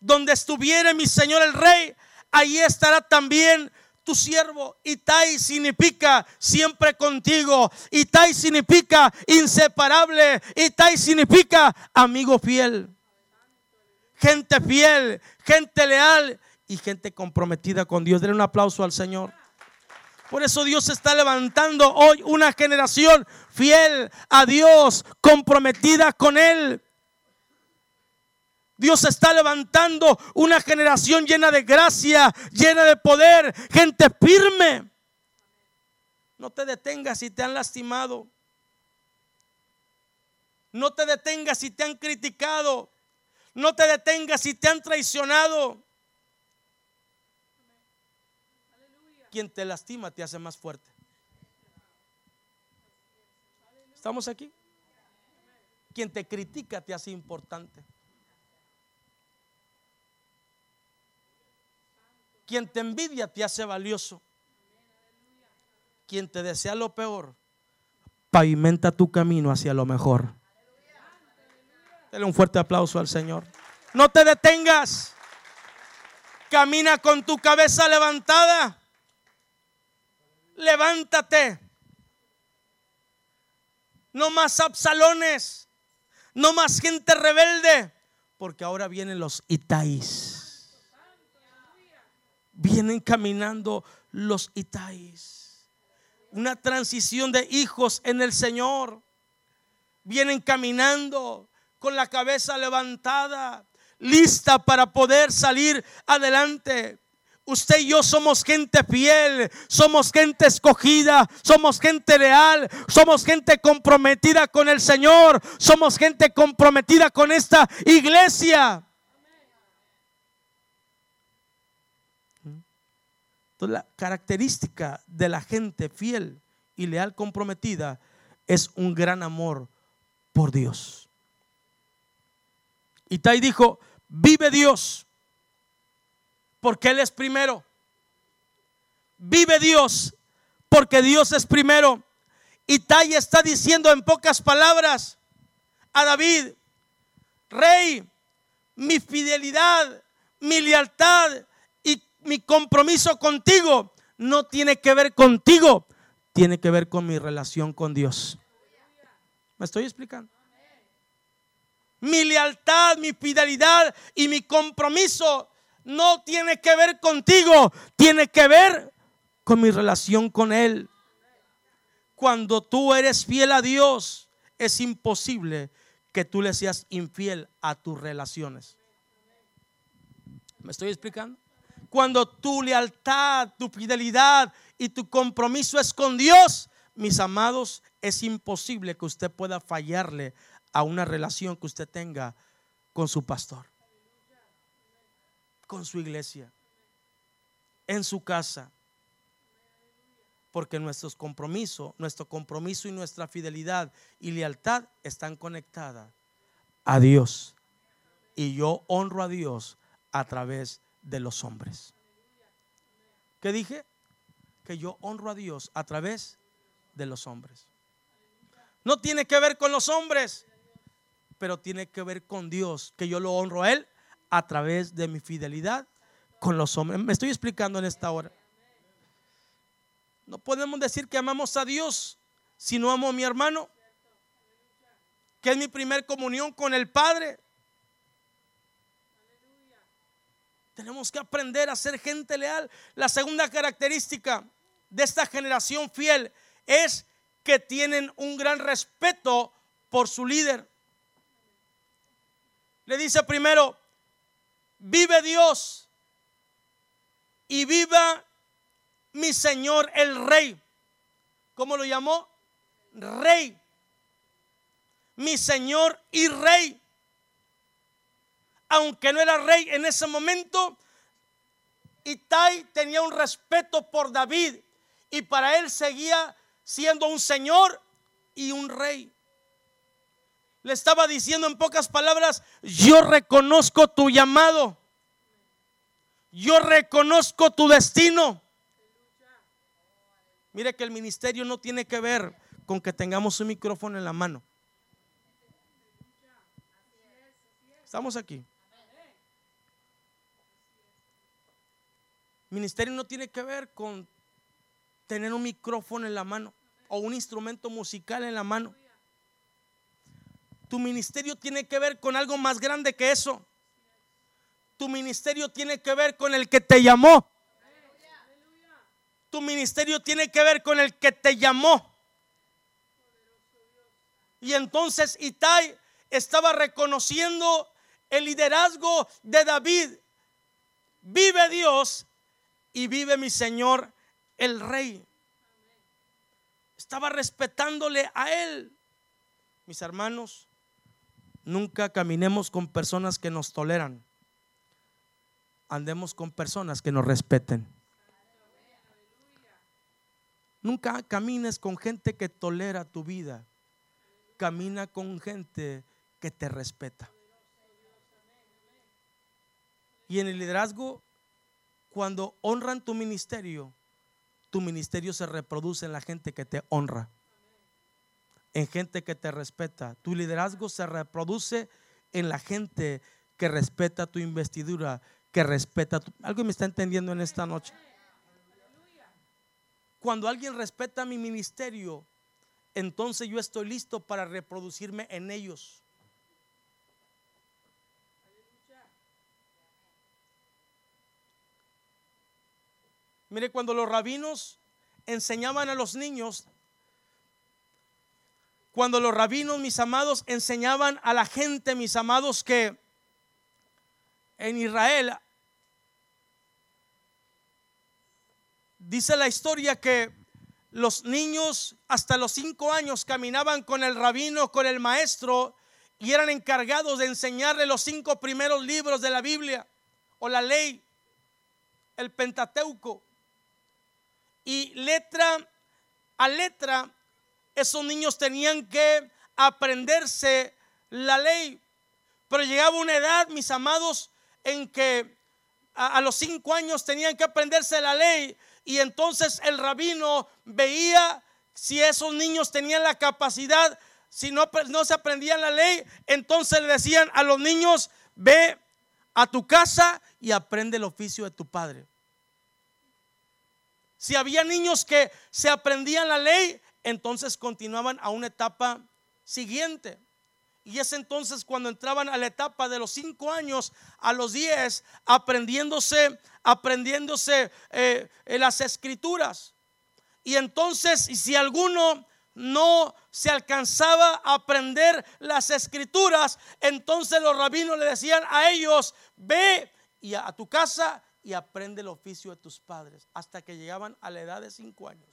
donde estuviere mi Señor el Rey, ahí estará también tu siervo. Itai significa siempre contigo. Itai significa inseparable. Itai significa amigo fiel. Gente fiel, gente leal y gente comprometida con Dios. Denle un aplauso al Señor. Por eso Dios está levantando hoy una generación fiel a Dios, comprometida con Él. Dios está levantando una generación llena de gracia, llena de poder, gente firme. No te detengas si te han lastimado. No te detengas si te han criticado. No te detengas si te han traicionado. Quien te lastima te hace más fuerte. ¿Estamos aquí? Quien te critica te hace importante. Quien te envidia te hace valioso. Quien te desea lo peor, pavimenta tu camino hacia lo mejor. Dale un fuerte aplauso al Señor. No te detengas. Camina con tu cabeza levantada levántate. No más absalones, no más gente rebelde, porque ahora vienen los itáis. Vienen caminando los itáis. Una transición de hijos en el Señor. Vienen caminando con la cabeza levantada, lista para poder salir adelante. Usted y yo somos gente fiel, somos gente escogida, somos gente leal, somos gente comprometida con el Señor, somos gente comprometida con esta iglesia. Entonces, la característica de la gente fiel y leal comprometida es un gran amor por Dios. Y Tai dijo, vive Dios porque Él es primero. Vive Dios porque Dios es primero. Y Tai está diciendo en pocas palabras a David, Rey, mi fidelidad, mi lealtad y mi compromiso contigo no tiene que ver contigo, tiene que ver con mi relación con Dios. ¿Me estoy explicando? Mi lealtad, mi fidelidad y mi compromiso no tiene que ver contigo, tiene que ver con mi relación con Él. Cuando tú eres fiel a Dios, es imposible que tú le seas infiel a tus relaciones. ¿Me estoy explicando? Cuando tu lealtad, tu fidelidad y tu compromiso es con Dios, mis amados, es imposible que usted pueda fallarle a una relación que usted tenga con su pastor, con su iglesia, en su casa. Porque nuestros compromisos, nuestro compromiso y nuestra fidelidad y lealtad están conectadas a Dios. Y yo honro a Dios a través de los hombres. ¿Qué dije? Que yo honro a Dios a través de los hombres. No tiene que ver con los hombres, pero tiene que ver con Dios, que yo lo honro a Él a través de mi fidelidad con los hombres. Me estoy explicando en esta hora. No podemos decir que amamos a Dios si no amo a mi hermano, que es mi primer comunión con el Padre. Tenemos que aprender a ser gente leal. La segunda característica de esta generación fiel es que tienen un gran respeto por su líder. Le dice primero, vive Dios y viva mi Señor el Rey. ¿Cómo lo llamó? Rey. Mi Señor y Rey aunque no era rey en ese momento, Itai tenía un respeto por David y para él seguía siendo un señor y un rey. Le estaba diciendo en pocas palabras, yo reconozco tu llamado, yo reconozco tu destino. Mire que el ministerio no tiene que ver con que tengamos un micrófono en la mano. Estamos aquí. Ministerio no tiene que ver con tener un micrófono en la mano o un instrumento musical en la mano. Tu ministerio tiene que ver con algo más grande que eso. Tu ministerio tiene que ver con el que te llamó. Tu ministerio tiene que ver con el que te llamó. Y entonces Itai estaba reconociendo el liderazgo de David. Vive Dios y vive mi Señor el Rey. Estaba respetándole a Él. Mis hermanos, nunca caminemos con personas que nos toleran. Andemos con personas que nos respeten. Nunca camines con gente que tolera tu vida. Camina con gente que te respeta. Y en el liderazgo cuando honran tu ministerio, tu ministerio se reproduce en la gente que te honra, en gente que te respeta. Tu liderazgo se reproduce en la gente que respeta tu investidura, que respeta tu... ¿Alguien me está entendiendo en esta noche? Cuando alguien respeta mi ministerio, entonces yo estoy listo para reproducirme en ellos. Mire, cuando los rabinos enseñaban a los niños, cuando los rabinos, mis amados, enseñaban a la gente, mis amados, que en Israel dice la historia que los niños hasta los cinco años caminaban con el rabino, con el maestro, y eran encargados de enseñarle los cinco primeros libros de la Biblia o la ley, el Pentateuco. Y letra a letra, esos niños tenían que aprenderse la ley. Pero llegaba una edad, mis amados, en que a, los cinco años tenían que aprenderse la ley. Y entonces el rabino veía si esos niños tenían la capacidad, si no, no se aprendían la ley, entonces le decían a los niños, ve a tu casa y aprende el oficio de tu padre. Si había niños que se aprendían la ley, entonces continuaban a una etapa siguiente. Y es entonces cuando entraban a la etapa de los cinco años a los diez, aprendiéndose, aprendiéndose eh, las escrituras. Y entonces, si alguno no se alcanzaba a aprender las escrituras, entonces los rabinos le decían a ellos, ve y a, tu casa y aprende el oficio de tus padres, hasta que llegaban a la edad de cinco años.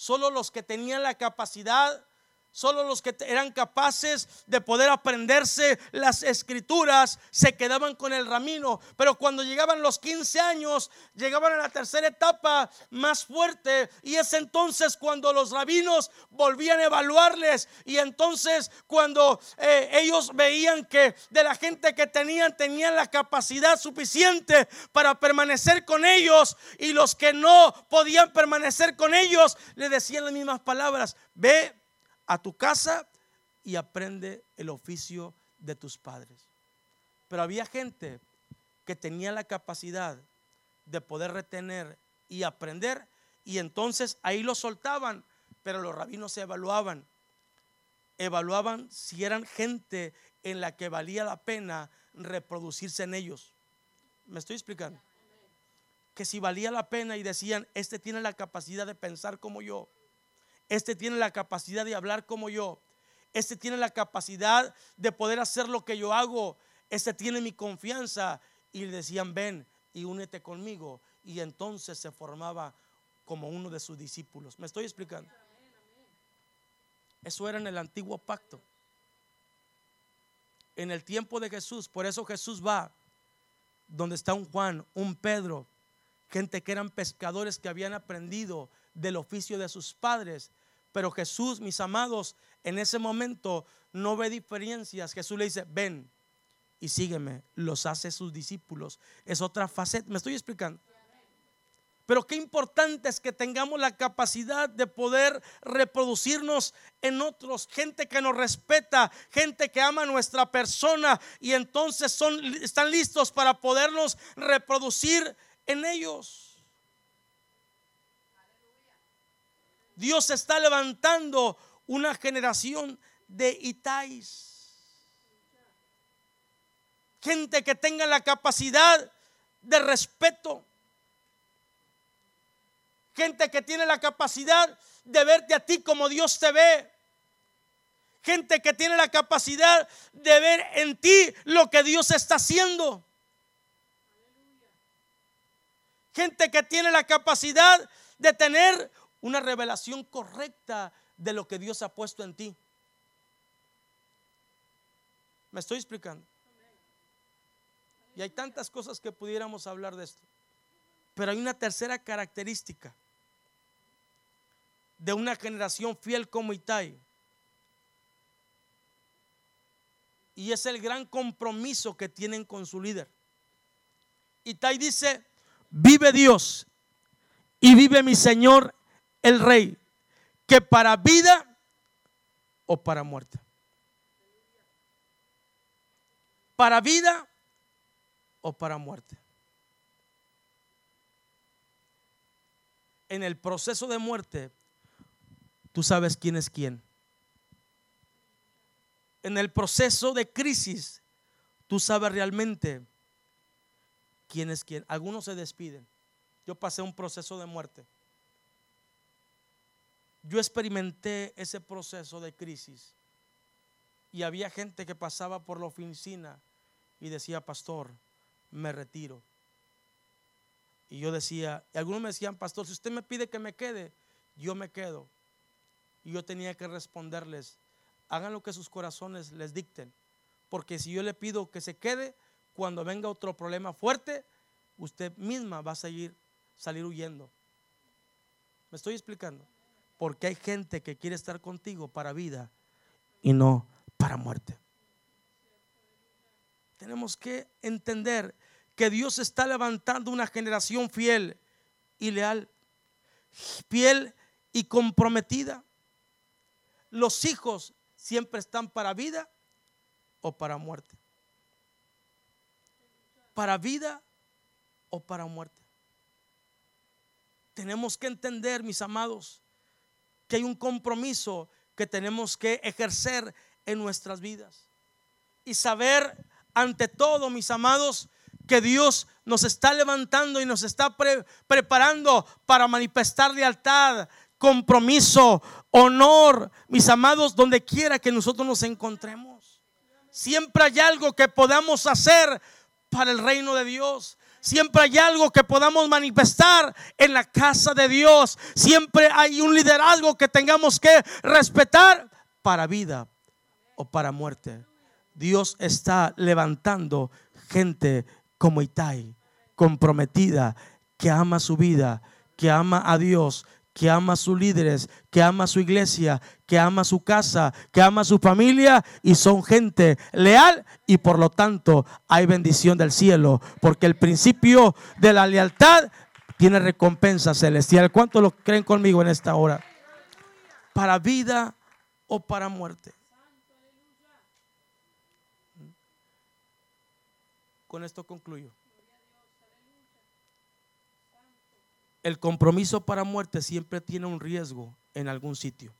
Solo los que tenían la capacidad Solo los que eran capaces de poder aprenderse las escrituras se quedaban con el ramino. Pero cuando llegaban los 15 años, llegaban a la tercera etapa más fuerte. Y es entonces cuando los rabinos volvían a evaluarles. Y entonces cuando eh, ellos veían que de la gente que tenían, tenían la capacidad suficiente para permanecer con ellos. Y los que no podían permanecer con ellos, le decían las mismas palabras. Ve a tu casa y aprende el oficio de tus padres. Pero había gente que tenía la capacidad de poder retener y aprender y entonces ahí lo soltaban, pero los rabinos se evaluaban. Evaluaban si eran gente en la que valía la pena reproducirse en ellos. ¿Me estoy explicando? Que si valía la pena y decían, este tiene la capacidad de pensar como yo este tiene la capacidad de hablar como yo. Este tiene la capacidad de poder hacer lo que yo hago. Este tiene mi confianza. Y le decían, ven y únete conmigo. Y entonces se formaba como uno de sus discípulos. ¿Me estoy explicando? Eso era en el antiguo pacto. En el tiempo de Jesús. Por eso Jesús va donde está un Juan, un Pedro, gente que eran pescadores que habían aprendido del oficio de sus padres pero Jesús, mis amados, en ese momento no ve diferencias. Jesús le dice, ven y sígueme. Los hace sus discípulos. Es otra faceta. ¿Me estoy explicando? Pero qué importante es que tengamos la capacidad de poder reproducirnos en otros, gente que nos respeta, gente que ama nuestra persona y entonces son, están listos para podernos reproducir en ellos. Dios está levantando una generación de Itais. Gente que tenga la capacidad de respeto. Gente que tiene la capacidad de verte a ti como Dios te ve. Gente que tiene la capacidad de ver en ti lo que Dios está haciendo. Gente que tiene la capacidad de tener una revelación correcta de lo que Dios ha puesto en ti. ¿Me estoy explicando? Y hay tantas cosas que pudiéramos hablar de esto. Pero hay una tercera característica de una generación fiel como Itai. Y es el gran compromiso que tienen con su líder. Itai dice, vive Dios y vive mi Señor el rey que para vida o para muerte. Para vida o para muerte. En el proceso de muerte, tú sabes quién es quién. En el proceso de crisis, tú sabes realmente quién es quién. Algunos se despiden. Yo pasé un proceso de muerte yo experimenté ese proceso de crisis y había gente que pasaba por la oficina y decía, pastor, me retiro. Y yo decía, y algunos me decían, pastor, si usted me pide que me quede, yo me quedo. Y yo tenía que responderles, hagan lo que sus corazones les dicten. Porque si yo le pido que se quede, cuando venga otro problema fuerte, usted misma va a seguir, salir huyendo. ¿Me estoy explicando? Porque hay gente que quiere estar contigo para vida y no para muerte. Tenemos que entender que Dios está levantando una generación fiel y leal, fiel y comprometida. Los hijos siempre están para vida o para muerte. Para vida o para muerte. Tenemos que entender, mis amados, que hay un compromiso que tenemos que ejercer en nuestras vidas. y saber ante todo, mis amados, que Dios nos está levantando y nos está preparando para manifestar lealtad, compromiso, honor, mis amados, donde quiera que nosotros nos encontremos. Siempre hay algo que podamos hacer para el reino de Dios. Siempre hay algo que podamos manifestar en la casa de Dios. Siempre hay un liderazgo que tengamos que respetar para vida o para muerte. Dios está levantando gente como Itai, comprometida, que ama su vida, que ama a Dios, que ama a sus líderes, que ama a su iglesia, que ama a su casa, que ama a su familia y son gente leal y por lo tanto hay bendición del cielo, porque el principio de la lealtad tiene recompensa celestial. ¿Cuántos lo creen conmigo en esta hora? Para vida o para muerte. Con esto concluyo. El compromiso para muerte siempre tiene un riesgo en algún sitio.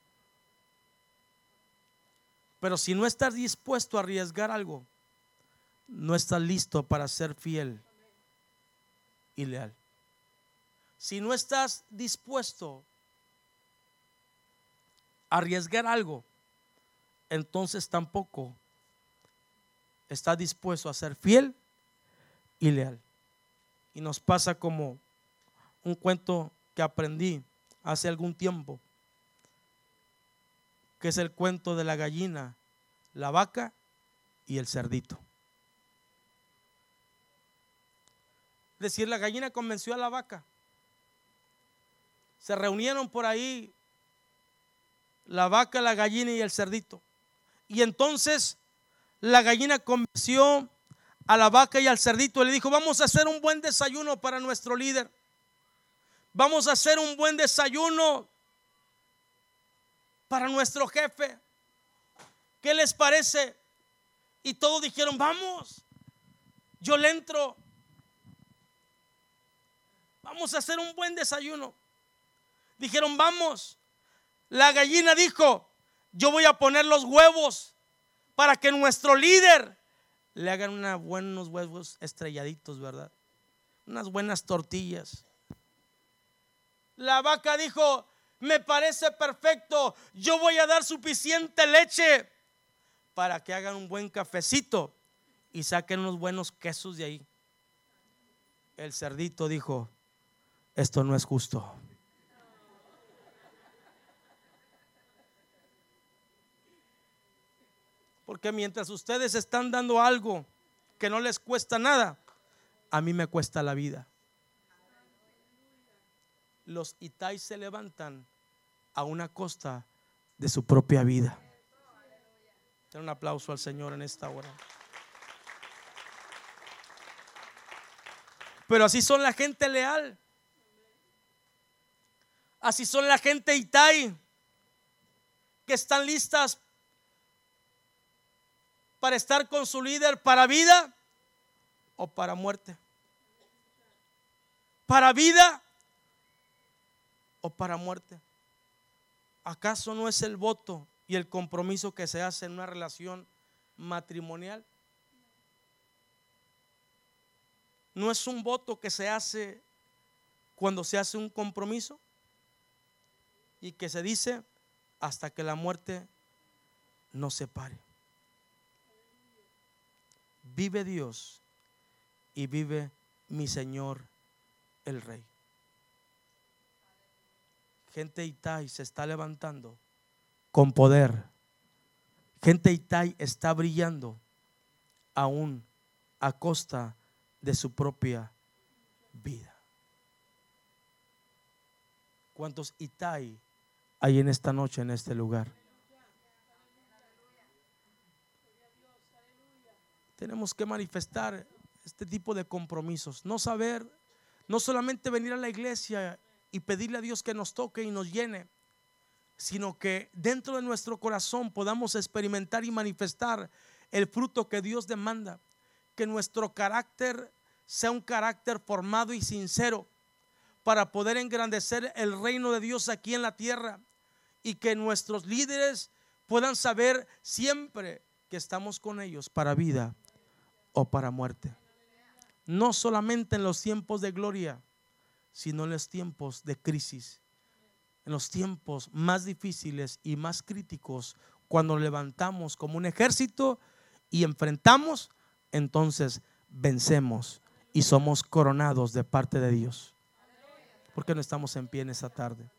Pero si no estás dispuesto a arriesgar algo, no estás listo para ser fiel y leal. Si no estás dispuesto a arriesgar algo, entonces tampoco estás dispuesto a ser fiel y leal. Y nos pasa como un cuento que aprendí hace algún tiempo, que es el cuento de la gallina, la vaca y el cerdito. Es decir, la gallina convenció a la vaca. Se reunieron por ahí la vaca, la gallina y el cerdito. Y entonces la gallina convenció a la vaca y al cerdito le dijo, vamos a hacer un buen desayuno para nuestro líder. Vamos a hacer un buen desayuno para nuestro jefe. ¿Qué les parece? Y todos dijeron, vamos, yo le entro. Vamos a hacer un buen desayuno. Dijeron, vamos. La gallina dijo, yo voy a poner los huevos para que nuestro líder le hagan unos buenos huevos estrelladitos, ¿verdad? Unas buenas tortillas. La vaca dijo, me parece perfecto, yo voy a dar suficiente leche para que hagan un buen cafecito y saquen unos buenos quesos de ahí. El cerdito dijo, esto no es justo. Porque mientras ustedes están dando algo que no les cuesta nada, a mí me cuesta la vida los Itai se levantan a una costa de su propia vida. Un aplauso al Señor en esta hora. Pero así son la gente leal. Así son la gente Itai que están listas para estar con su líder para vida o para muerte. Para vida o para muerte? ¿Acaso no es el voto y el compromiso que se hace en una relación matrimonial? ¿No es un voto que se hace cuando se hace un compromiso? Y que se dice hasta que la muerte nos separe. Vive Dios y vive mi Señor el Rey. Gente Itai se está levantando con poder. Gente Itai está brillando aún a costa de su propia vida. ¿Cuántos Itai hay en esta noche, en este lugar? Tenemos que manifestar este tipo de compromisos. No saber, no solamente venir a la iglesia y pedirle a Dios que nos toque y nos llene, sino que dentro de nuestro corazón podamos experimentar y manifestar el fruto que Dios demanda, que nuestro carácter sea un carácter formado y sincero para poder engrandecer el reino de Dios aquí en la tierra y que nuestros líderes puedan saber siempre que estamos con ellos para vida o para muerte. No solamente en los tiempos de gloria, sino en los tiempos de crisis, en los tiempos más difíciles y más críticos, cuando levantamos como un ejército y enfrentamos, entonces vencemos y somos coronados de parte de Dios. ¿Por qué no estamos en pie en esta tarde?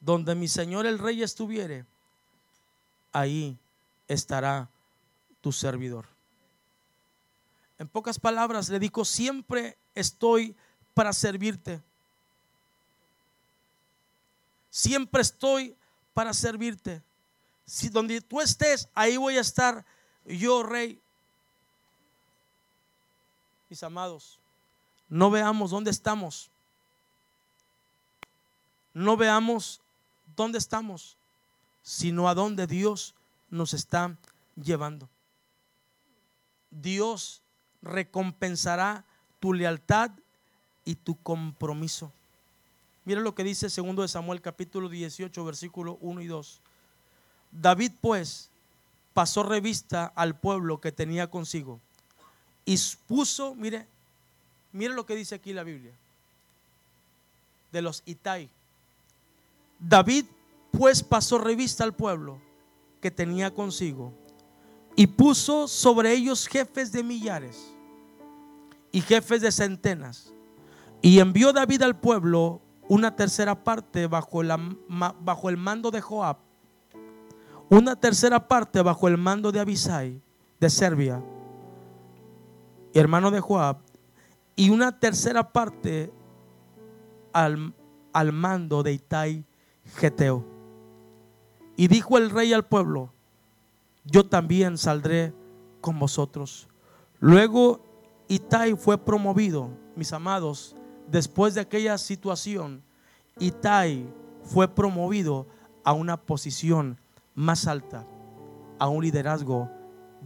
Donde mi Señor el Rey estuviere, ahí estará tu servidor. En pocas palabras le digo, siempre estoy para servirte. Siempre estoy para servirte. Si donde tú estés, ahí voy a estar yo, rey. Mis amados, no veamos dónde estamos. No veamos dónde estamos, sino a dónde Dios nos está llevando. Dios recompensará tu lealtad y tu compromiso. Mira lo que dice segundo de Samuel capítulo 18 versículo 1 y 2. David pues pasó revista al pueblo que tenía consigo y puso, mire, mire lo que dice aquí la Biblia, de los Itai. David pues pasó revista al pueblo que tenía consigo y puso sobre ellos jefes de millares y jefes de centenas. Y envió David al pueblo una tercera parte bajo, bajo el mando de Joab, una tercera parte bajo el mando de Abisai de Serbia, hermano de Joab, y una tercera parte al, al mando de Itai Geteo. Y dijo el rey al pueblo, yo también saldré con vosotros. Luego Itai fue promovido, mis amados, después de aquella situación, Itai fue promovido a una posición más alta, a un liderazgo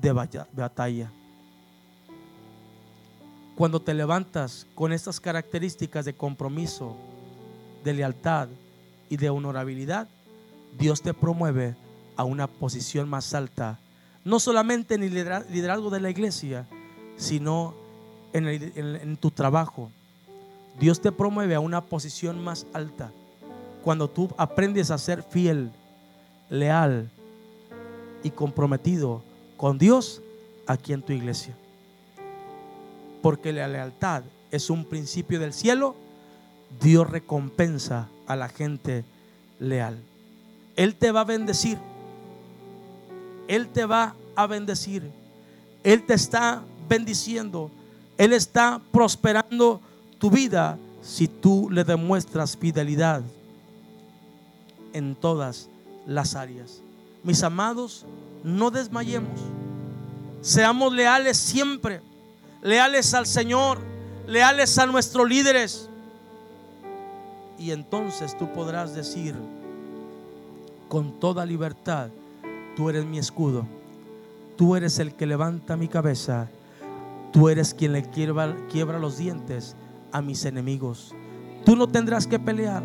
de batalla. Cuando te levantas con estas características de compromiso, de lealtad y de honorabilidad, Dios te promueve a una posición más alta, no solamente en el liderazgo de la iglesia, sino en, tu trabajo. Dios te promueve a una posición más alta cuando tú aprendes a ser fiel, leal y comprometido con Dios aquí en tu iglesia. Porque la lealtad es un principio del cielo, Dios recompensa a la gente leal. Él te va a bendecir. Él te va a bendecir. Él te está bendiciendo él está prosperando tu vida si tú le demuestras fidelidad en todas las áreas. Mis amados, no desmayemos. Seamos leales siempre. Leales al Señor. Leales a nuestros líderes. Y entonces tú podrás decir con toda libertad, tú eres mi escudo. Tú eres el que levanta mi cabeza Tú eres quien le quiebra, los dientes a mis enemigos. Tú no tendrás que pelear.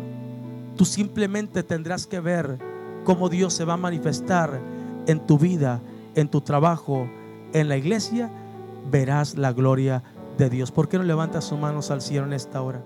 Tú simplemente tendrás que ver cómo Dios se va a manifestar en tu vida, en tu trabajo, en la iglesia. Verás la gloria de Dios. ¿Por qué no levantas sus manos al cielo en esta hora?